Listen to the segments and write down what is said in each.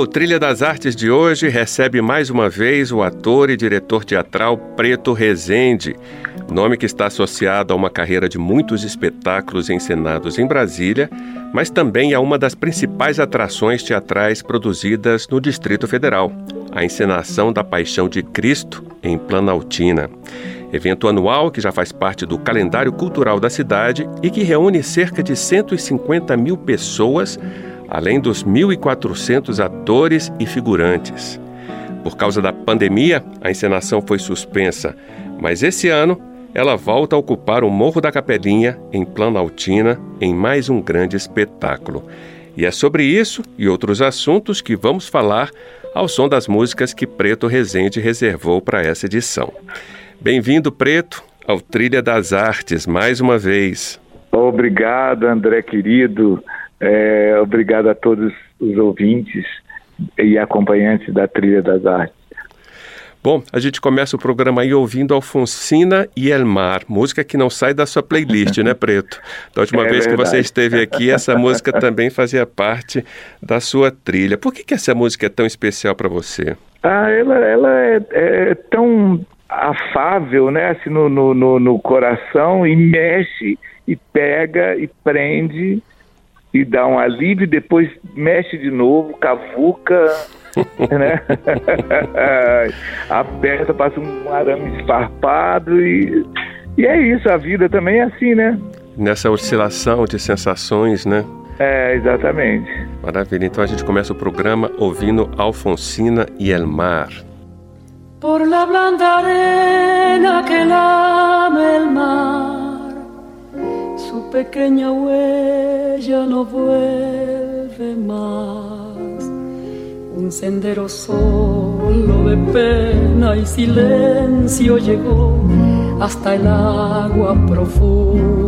O Trilha das Artes de hoje recebe mais uma vez o ator e diretor teatral Preto Rezende, nome que está associado a uma carreira de muitos espetáculos encenados em Brasília, mas também a uma das principais atrações teatrais produzidas no Distrito Federal, a encenação da Paixão de Cristo em Planaltina. Evento anual que já faz parte do calendário cultural da cidade e que reúne cerca de 150 mil pessoas além dos 1.400 atores e figurantes. Por causa da pandemia, a encenação foi suspensa, mas esse ano ela volta a ocupar o Morro da Capelinha, em Planaltina, em mais um grande espetáculo. E é sobre isso e outros assuntos que vamos falar ao som das músicas que Preto Rezende reservou para essa edição. Bem-vindo, Preto, ao Trilha das Artes, mais uma vez. Obrigado, André querido. É, obrigado a todos os ouvintes e acompanhantes da Trilha das Artes. Bom, a gente começa o programa aí ouvindo Alfonsina e Elmar, música que não sai da sua playlist, né, Preto? Da última é vez verdade. que você esteve aqui, essa música também fazia parte da sua trilha. Por que, que essa música é tão especial para você? Ah, ela, ela é, é, tão afável, né, assim, no, no, no coração e mexe e pega e prende e dá um alívio, depois mexe de novo, cavuca, né? Aperta, passa um arame esfarpado e, e é isso, a vida também é assim, né? Nessa oscilação de sensações, né? É, exatamente. Maravilha. Então a gente começa o programa ouvindo Alfonsina e Elmar. Por la blanda arena que lame el mar su pequeña huella no vuelve más. Un sendero solo de pena y silencio llegó hasta el agua profunda.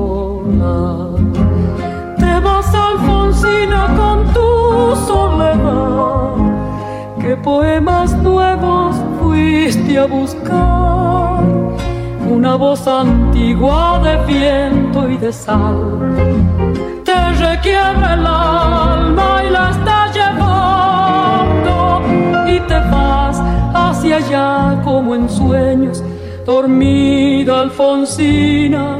Te vas, Alfonsina, con tu soledad. ¿Qué poemas nuevos fuiste a buscar? Una voz antigua de viento y de sal. Te requiebra el alma y la está llevando. Y te vas hacia allá como en sueños dormida Alfonsina,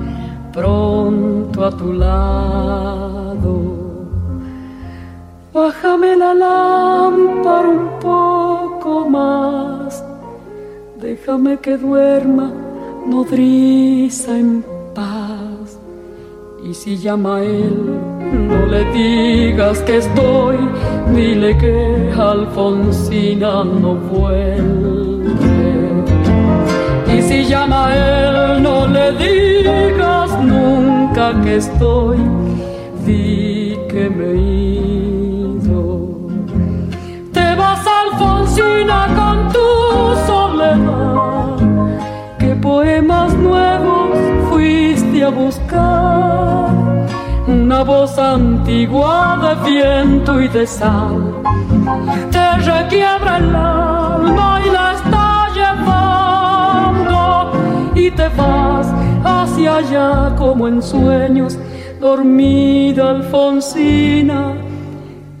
pronto a tu lado. Bájame la lámpara un poco más, déjame que duerma nodriza en paz. Y si llama a él, no le digas que estoy, dile que Alfonsina no vuelve. Y si llama a él, no le digas que estoy, di que me he ido. Te vas, Alfonsina, con tu soledad. ¿Qué poemas nuevos fuiste a buscar? una voz antigua de viento y de sal te requiebra el alma y la está llevando y te vas hacia allá como en sueños, dormida Alfonsina,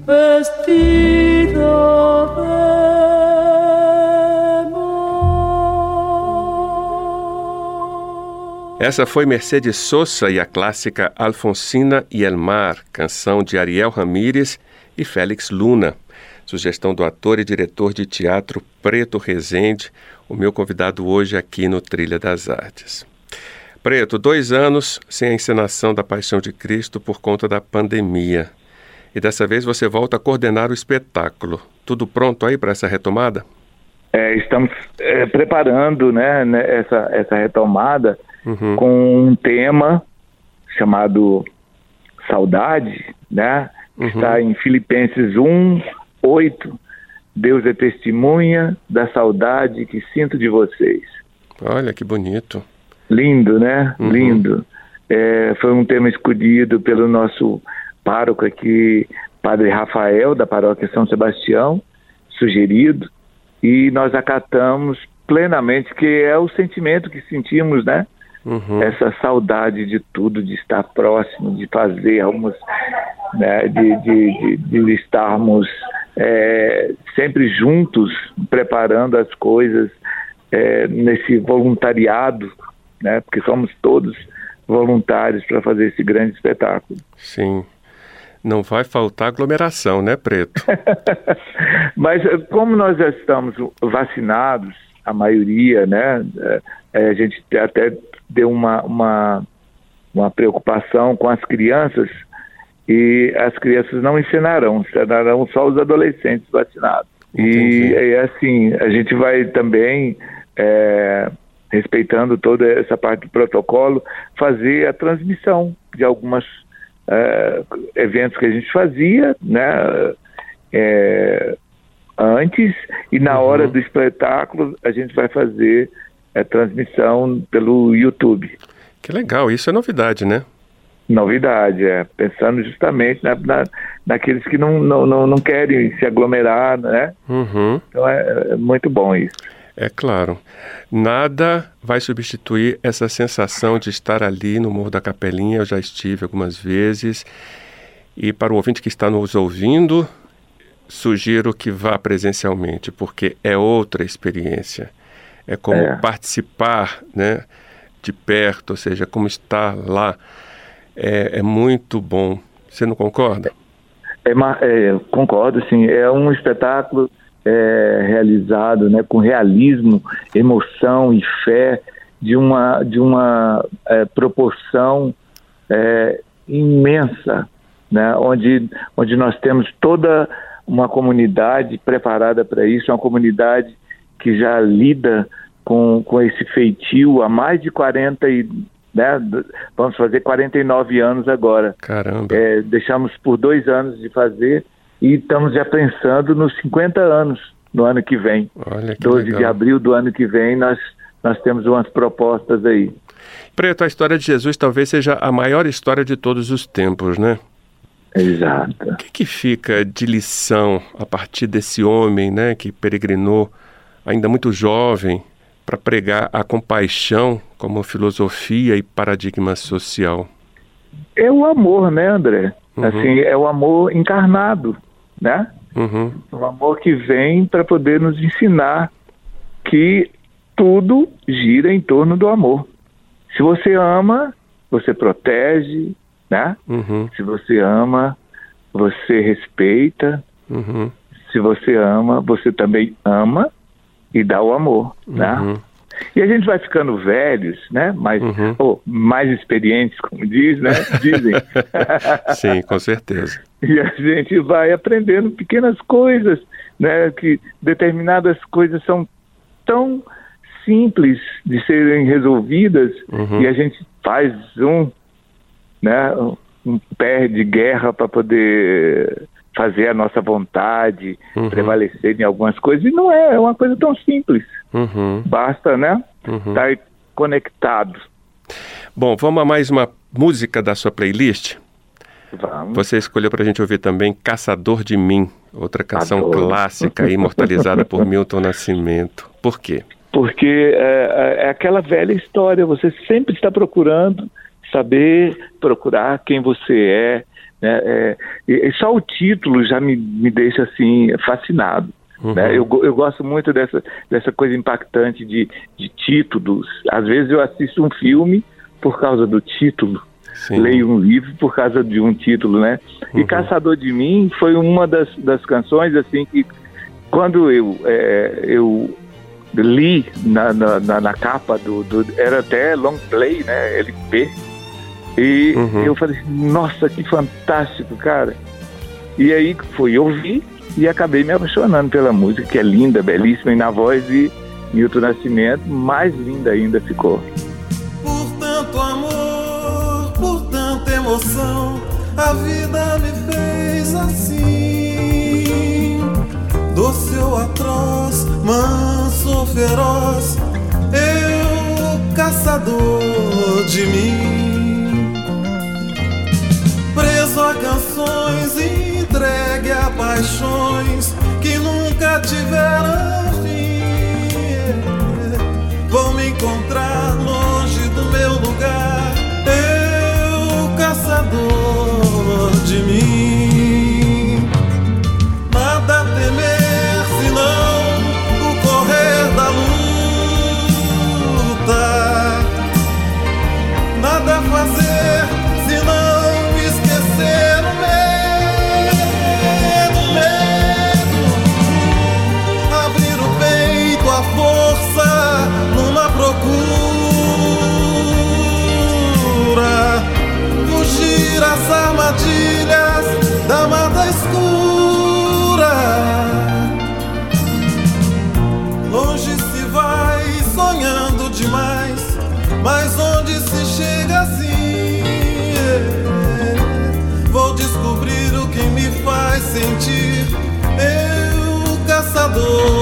vestida Essa foi Mercedes Sosa e a clássica Alfonsina e El Mar, canção de Ariel Ramírez e Félix Luna. Sugestão do ator e diretor de teatro Preto Rezende, o meu convidado hoje aqui no Trilha das Artes. Preto, dois anos sem a encenação da Paixão de Cristo por conta da pandemia. E dessa vez você volta a coordenar o espetáculo. Tudo pronto aí para essa retomada? É, estamos é, preparando né, né essa, essa retomada uhum. com um tema chamado Saudade, né? Uhum. Está em Filipenses 1, 8. Deus é testemunha da saudade que sinto de vocês. Olha que bonito. Lindo, né? Uhum. Lindo. É, foi um tema escolhido pelo nosso pároco aqui, Padre Rafael, da paróquia São Sebastião, sugerido, e nós acatamos plenamente, que é o sentimento que sentimos, né? Uhum. Essa saudade de tudo, de estar próximo, de fazer algumas, né, de, de, de, de estarmos é, sempre juntos, preparando as coisas é, nesse voluntariado, né, porque somos todos voluntários para fazer esse grande espetáculo. Sim. Não vai faltar aglomeração, né, Preto? Mas como nós já estamos vacinados, a maioria, né, é, a gente até deu uma, uma, uma preocupação com as crianças e as crianças não ensinarão, ensinarão só os adolescentes vacinados. E, e assim, a gente vai também, é, respeitando toda essa parte do protocolo, fazer a transmissão de algumas é, eventos que a gente fazia, né? É, antes e na uhum. hora do espetáculo a gente vai fazer é, transmissão pelo YouTube. Que legal, isso é novidade, né? Novidade, é. Pensando justamente na, na, naqueles que não, não, não, não, querem se aglomerar, né? Uhum. Então é, é muito bom isso. É claro. Nada vai substituir essa sensação de estar ali no Morro da Capelinha. Eu já estive algumas vezes. E para o ouvinte que está nos ouvindo, sugiro que vá presencialmente, porque é outra experiência é como é. participar né, de perto, ou seja, como estar lá. É, é muito bom. Você não concorda? É, é, concordo, sim. É um espetáculo é, realizado né, com realismo, emoção e fé de uma, de uma é, proporção é, imensa, né, onde, onde nós temos toda uma comunidade preparada para isso, uma comunidade que já lida com, com esse feitio há mais de 40 e né, vamos fazer 49 anos agora. Caramba. É, deixamos por dois anos de fazer e estamos já pensando nos 50 anos no ano que vem. Olha que 12 legal. de abril do ano que vem nós, nós temos umas propostas aí. Preto, a história de Jesus talvez seja a maior história de todos os tempos, né? Exato. O que, que fica de lição a partir desse homem, né, que peregrinou ainda muito jovem para pregar a compaixão como filosofia e paradigma social? É o amor, né, André? Uhum. Assim, é o amor encarnado, né? Uhum. O amor que vem para poder nos ensinar que tudo gira em torno do amor. Se você ama, você protege, né? Uhum. Se você ama, você respeita. Uhum. Se você ama, você também ama e dá o amor, né? Uhum. E a gente vai ficando velhos, né? Mais, Uhum. ou mais experientes, como diz, né? Dizem. Sim, com certeza. E a gente vai aprendendo pequenas coisas, né? Que determinadas coisas são tão simples de serem resolvidas Uhum. e a gente faz um, né? Um pé de guerra para poder fazer a nossa vontade Uhum. prevalecer em algumas coisas. E não é, é uma coisa tão simples. Uhum. Basta, né? Uhum. Estar conectado. Bom, vamos a mais uma música da sua playlist? Vamos. Você escolheu para a gente ouvir também Caçador de Mim, outra canção Adoro. clássica imortalizada por Milton Nascimento. Por quê? Porque é, é aquela velha história, você sempre está procurando saber, procurar quem você é. Né? É, só o título já me, me deixa assim fascinado. Uhum. né? Eu, eu gosto muito dessa, dessa coisa impactante de, de títulos. Às vezes eu assisto um filme por causa do título. Sim. leio um livro por causa de um título, né? E Uhum. Caçador de Mim foi uma das, das canções, assim, que quando eu, é, eu li na, na, na- capa do, do- Era até long play, né? LP. E Uhum. eu falei, nossa, que fantástico, cara. E aí fui ouvir e acabei me apaixonando pela música, que é linda, belíssima, e na voz de Milton Nascimento, mais linda ainda ficou. Emoção, a vida me fez assim. Doce ou atroz, manso ou feroz, eu caçador de mim. Preso a canções, entregue a paixões que nunca tiveram fim. Vou me encontrar longe do meu lugar, caçador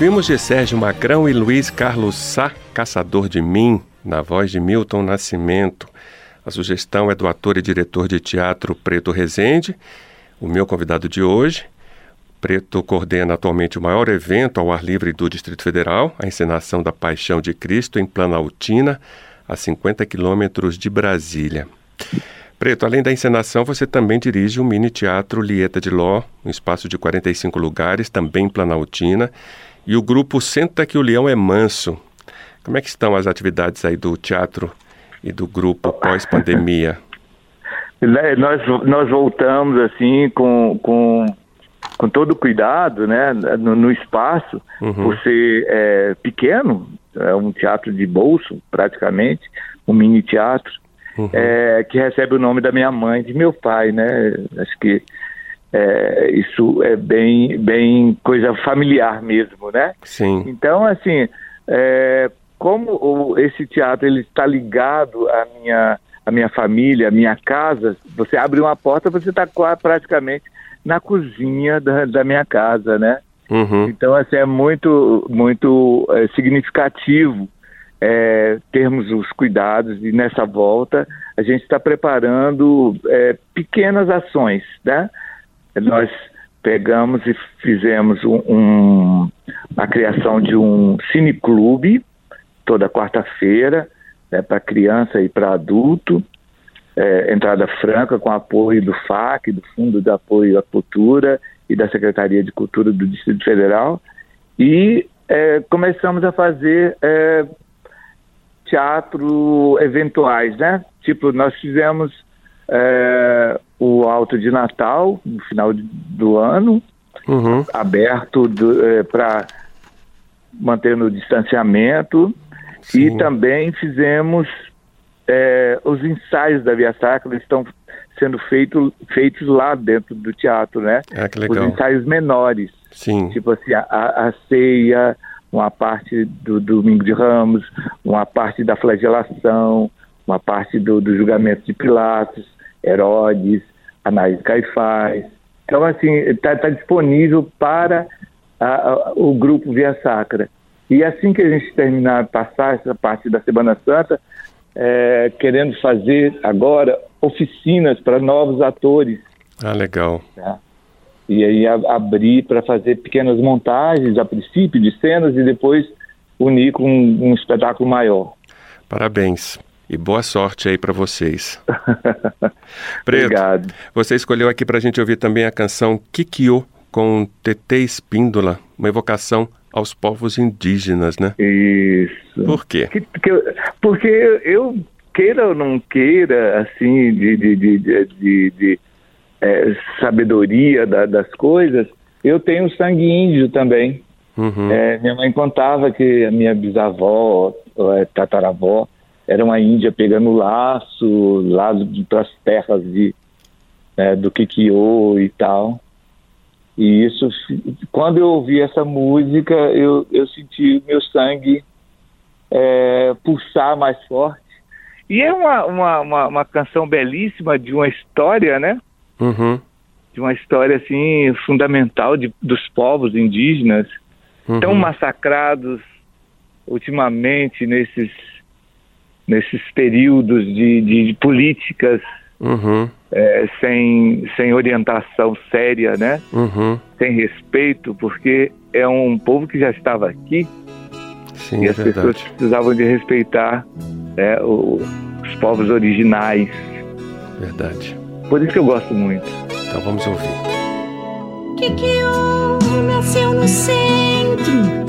Ouvimos de Sérgio Magrão e Luiz Carlos Sá, Caçador de Mim, na voz de Milton Nascimento. A sugestão é do ator e diretor de teatro Preto Rezende, o meu convidado de hoje. Preto coordena atualmente o maior evento ao ar livre do Distrito Federal, a encenação da Paixão de Cristo em Planaltina, a 50 quilômetros de Brasília. Preto, além da encenação, você também dirige o mini teatro Lieta de Ló, um espaço de 45 lugares, também em Planaltina, e o grupo Senta que o Leão é Manso. Como é que estão as atividades aí do teatro e do grupo pós-pandemia? Né, nós, nós voltamos assim com, com, com todo cuidado né, no, no espaço, uhum. por ser é, pequeno, é um teatro de bolso praticamente, um mini teatro, uhum. é, que recebe o nome da minha mãe, de meu pai, né? Acho que é, isso é bem, bem coisa familiar mesmo, né? Sim. Então, assim, é, como o, esse teatro ele está ligado à minha, à minha família, à minha casa, você abre uma porta, você está praticamente na cozinha da, da minha casa, né? Uhum. Então, assim, é muito, muito é, significativo é, termos os cuidados e nessa volta a gente está preparando é, pequenas ações, né? Nós pegamos e fizemos um, um, a criação de um cineclube toda quarta-feira, né, para criança e para adulto, é, entrada franca com apoio do FAC, do Fundo de Apoio à Cultura e da Secretaria de Cultura do Distrito Federal, e é, começamos a fazer é, teatro eventuais, né? Tipo, nós fizemos é, o Alto de Natal no final do ano, uhum. aberto é, para manter no distanciamento Sim. E também fizemos é, os ensaios da Via Sacra, estão sendo feito, feitos lá dentro do teatro, né? Ah, que legal. Os ensaios menores. Sim. Tipo assim, a, a ceia, uma parte do, do Domingo de Ramos, uma parte da flagelação, uma parte do, do julgamento de Pilatos, Herodes, Anais Caifás. Então, assim, está tá disponível para a, a, o grupo Via Sacra. E assim que a gente terminar, passar essa parte da Semana Santa, é, querendo fazer agora oficinas para novos atores. Ah, legal. Tá? E aí a, abrir para fazer pequenas montagens, a princípio, de cenas e depois unir com um, um espetáculo maior. Parabéns. E boa sorte aí para vocês. Preto, Obrigado. Você escolheu aqui para a gente ouvir também a canção Kikyo com TT Espíndola, uma evocação aos povos indígenas, né? Isso. Por quê? Que, que, porque eu, queira ou não queira, assim, de, de, de, de, de é, sabedoria da, das coisas, eu tenho sangue índio também. Uhum. É, minha mãe contava que a minha bisavó, é, tataravó, era uma índia pegando laço lá para as terras de, é, do Kikyo e tal. E isso, quando eu ouvi essa música, eu, eu senti meu sangue é, pulsar mais forte. E é uma, uma, uma, uma, canção belíssima de uma história, né? Uhum. De uma história, assim, fundamental de, dos povos indígenas, uhum. tão massacrados ultimamente nesses, nesses períodos de, de políticas uhum é, sem, sem orientação séria, né? Uhum. Sem respeito, porque é um povo que já estava aqui Sim, e é as verdade. pessoas precisavam de respeitar né, o, os povos originais. Verdade. Por isso que eu gosto muito. Então vamos ouvir. Que que nasceu no centro,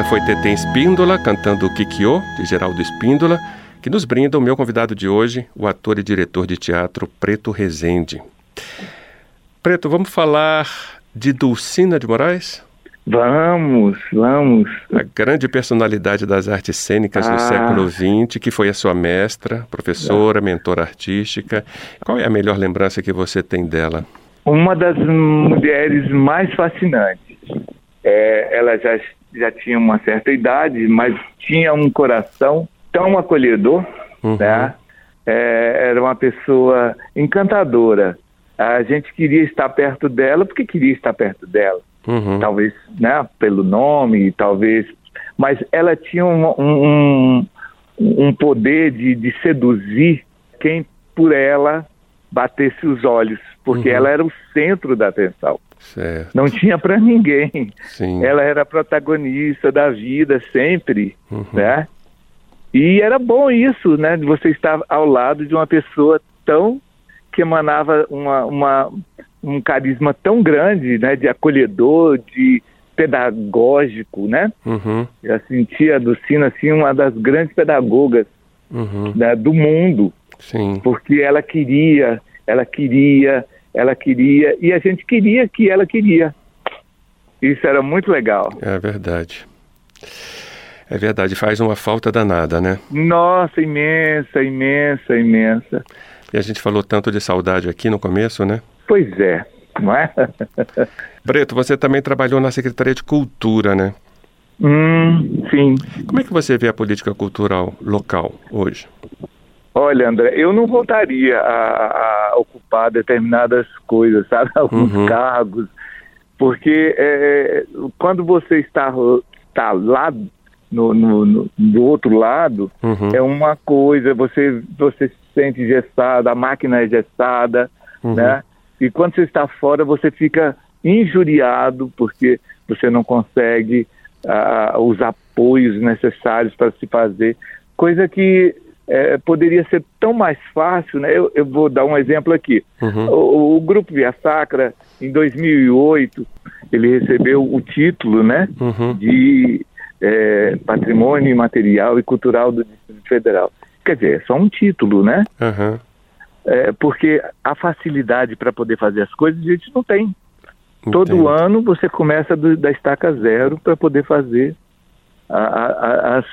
Essa foi Tetém Espíndola cantando o Kikyo, de Geraldo Espíndola, que nos brinda o meu convidado de hoje, o ator e diretor de teatro Preto Rezende. Preto, vamos falar de Dulcina de Moraes? Vamos, vamos. A grande personalidade das artes cênicas do Ah. século XX, que foi a sua mestra, professora, mentora artística. Qual é a melhor lembrança que você tem dela? Uma das mulheres mais fascinantes. É, ela já, já tinha uma certa idade, mas tinha um coração tão acolhedor, Uhum. né? É, era uma pessoa encantadora. A gente queria estar perto dela porque queria estar perto dela. Uhum. talvez né, pelo nome, talvez, mas ela tinha um, um, um poder de, de seduzir quem por ela batesse os olhos, porque Uhum. ela era o centro da atenção. Certo, Não tinha para ninguém. sim. Ela era a protagonista da vida sempre, Uhum. né? E era bom isso, né? De você estar ao lado de uma pessoa tão que emanava uma, uma, um carisma tão grande, né? De acolhedor, de pedagógico, né? Uhum. Eu sentia a Dulcina assim uma das grandes pedagogas Uhum. né, do mundo, Sim. porque ela queria, ela queria, ela queria e a gente queria que ela queria. Isso era muito legal. É verdade. É verdade, faz uma falta danada, né? Nossa, imensa, imensa, imensa. E a gente falou tanto de saudade aqui no começo, né? Pois é, não é? Preto, você também trabalhou na Secretaria de Cultura, né? hum, sim. Como é que você vê a política cultural local hoje? Olha, André, eu não voltaria a, a ocupar determinadas coisas, sabe? Alguns Uhum. cargos, porque é, quando você está, está lá no, no- no- do outro lado, Uhum. é uma coisa, você, você se sente engessado, a máquina é engessada, Uhum. né? E quando você está fora, você fica injuriado porque você não consegue ah, os apoios necessários para se fazer, coisa que eh, poderia ser tão mais fácil, né? Eu, eu vou dar um exemplo aqui. Uhum. O, o Grupo Via Sacra, em 2008, ele recebeu o título, né? Uhum. de eh, patrimônio imaterial e cultural do Distrito Federal. Quer dizer, é só um título, né? Aham. É, porque a facilidade para poder fazer as coisas a gente não tem. Todo Entendo. ano você começa do- da estaca zero para poder fazer a- a- as,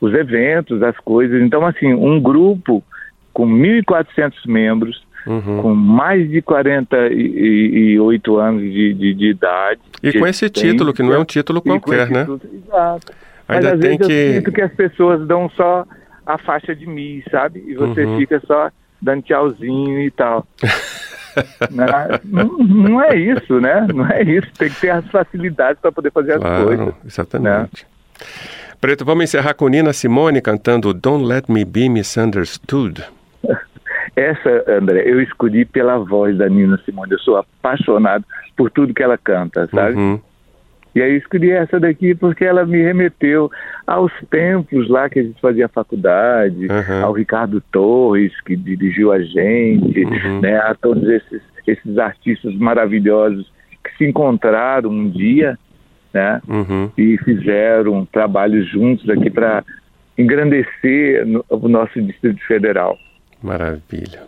os eventos, as coisas. Então, assim, um grupo com 1.400 membros, Uhum. com mais de 48 anos de, de, de idade. E com esse título, que não é um título qualquer, né? título, Exato. Ainda Mas às tem vezes que- eu sinto que as pessoas dão só a faixa de mim, sabe? E você Uhum. fica só dando tchauzinho e tal. Né? não, não é isso, né? Não é isso. Tem que ter as facilidades para poder fazer as coisas. Claro, exatamente. Preto, vamos encerrar com Nina Simone cantando Don't Let Me Be Misunderstood. Essa, André, eu escolhi pela voz da Nina Simone. Eu sou apaixonado por tudo que ela canta, sabe? Uhum. E aí eu escolhi essa daqui porque ela me remeteu aos tempos lá que a gente fazia faculdade, Uhum. ao Ricardo Torres, que dirigiu a gente, Uhum. né, a todos esses, esses artistas maravilhosos que se encontraram um dia né? Uhum. E fizeram um trabalho juntos aqui para engrandecer no- o nosso Distrito Federal. Maravilha.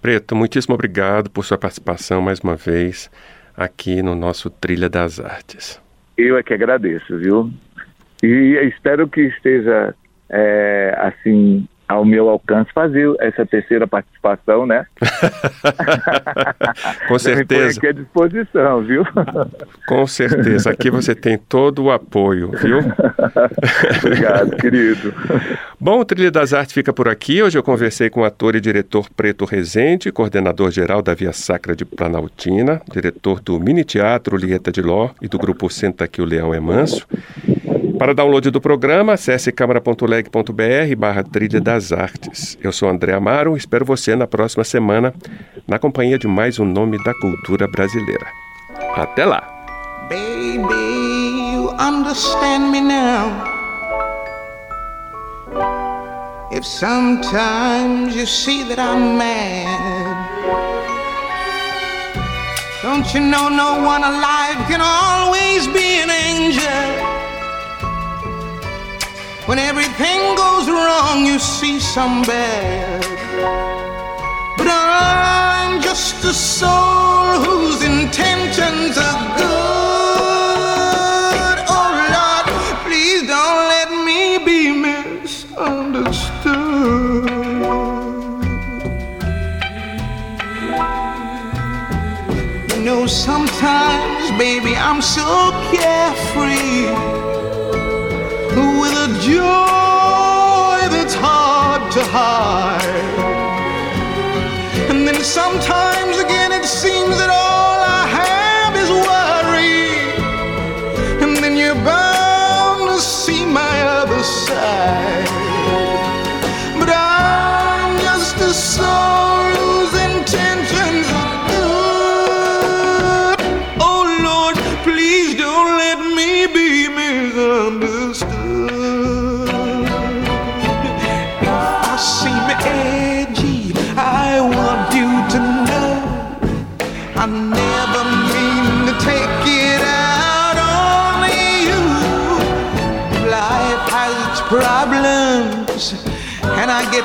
Preto, muitíssimo obrigado por sua participação mais uma vez aqui no nosso Trilha das Artes. Eu é que agradeço, viu? E espero que esteja é, assim ao meu alcance fazer essa terceira participação, né? Com certeza, aqui à disposição, viu? com certeza. Aqui você tem todo o apoio, viu? Obrigado, querido. Bom, o Trilha das Artes fica por aqui. Hoje eu conversei com o ator e diretor Preto Rezende, coordenador geral da Via Sacra de Planaltina, diretor do Mini Teatro Lieta de Ló e do grupo Senta que o Leão é Manso. Para download do programa, acesse câmara.leg.br barra Trilha das Artes. Eu sou André Amaro, espero você na próxima semana na companhia de mais um nome da cultura brasileira. Até lá! Baby, you understand me now. If sometimes you see that I'm mad, don't you know no one alive can always be an angel? When everything goes wrong, you see some bad. But I'm just a soul whose intentions are good. Oh Lord, please don't let me be misunderstood. You know, sometimes, baby, I'm so fire.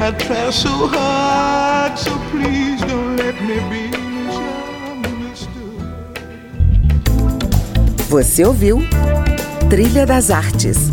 I try so hard, so please don't let me be misunderstood. Você ouviu Trilha das Artes